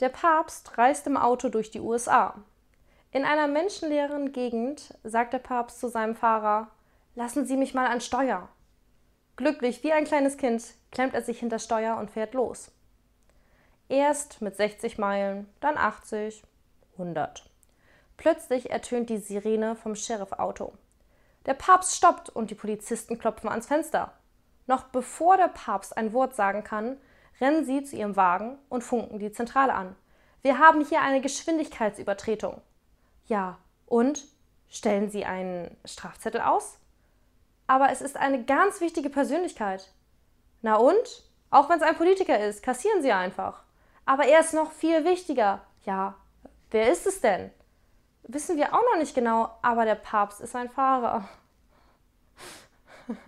Der Papst reist im Auto durch die USA. In einer menschenleeren Gegend sagt der Papst zu seinem Fahrer: Lassen Sie mich mal an Steuer. Glücklich wie ein kleines Kind klemmt er sich hinter Steuer und fährt los. Erst mit 60 Meilen, dann 80, 100. Plötzlich ertönt die Sirene vom Sheriff-Auto. Der Papst stoppt und die Polizisten klopfen ans Fenster. Noch bevor der Papst ein Wort sagen kann, rennen sie zu ihrem Wagen und funken die Zentrale an. Wir haben hier eine Geschwindigkeitsübertretung. Ja, und? Stellen Sie einen Strafzettel aus? Aber es ist eine ganz wichtige Persönlichkeit. Na und? Auch wenn es ein Politiker ist, kassieren Sie einfach. Aber er ist noch viel wichtiger. Ja, wer ist es denn? Wissen wir auch noch nicht genau, aber der Papst ist ein Fahrer.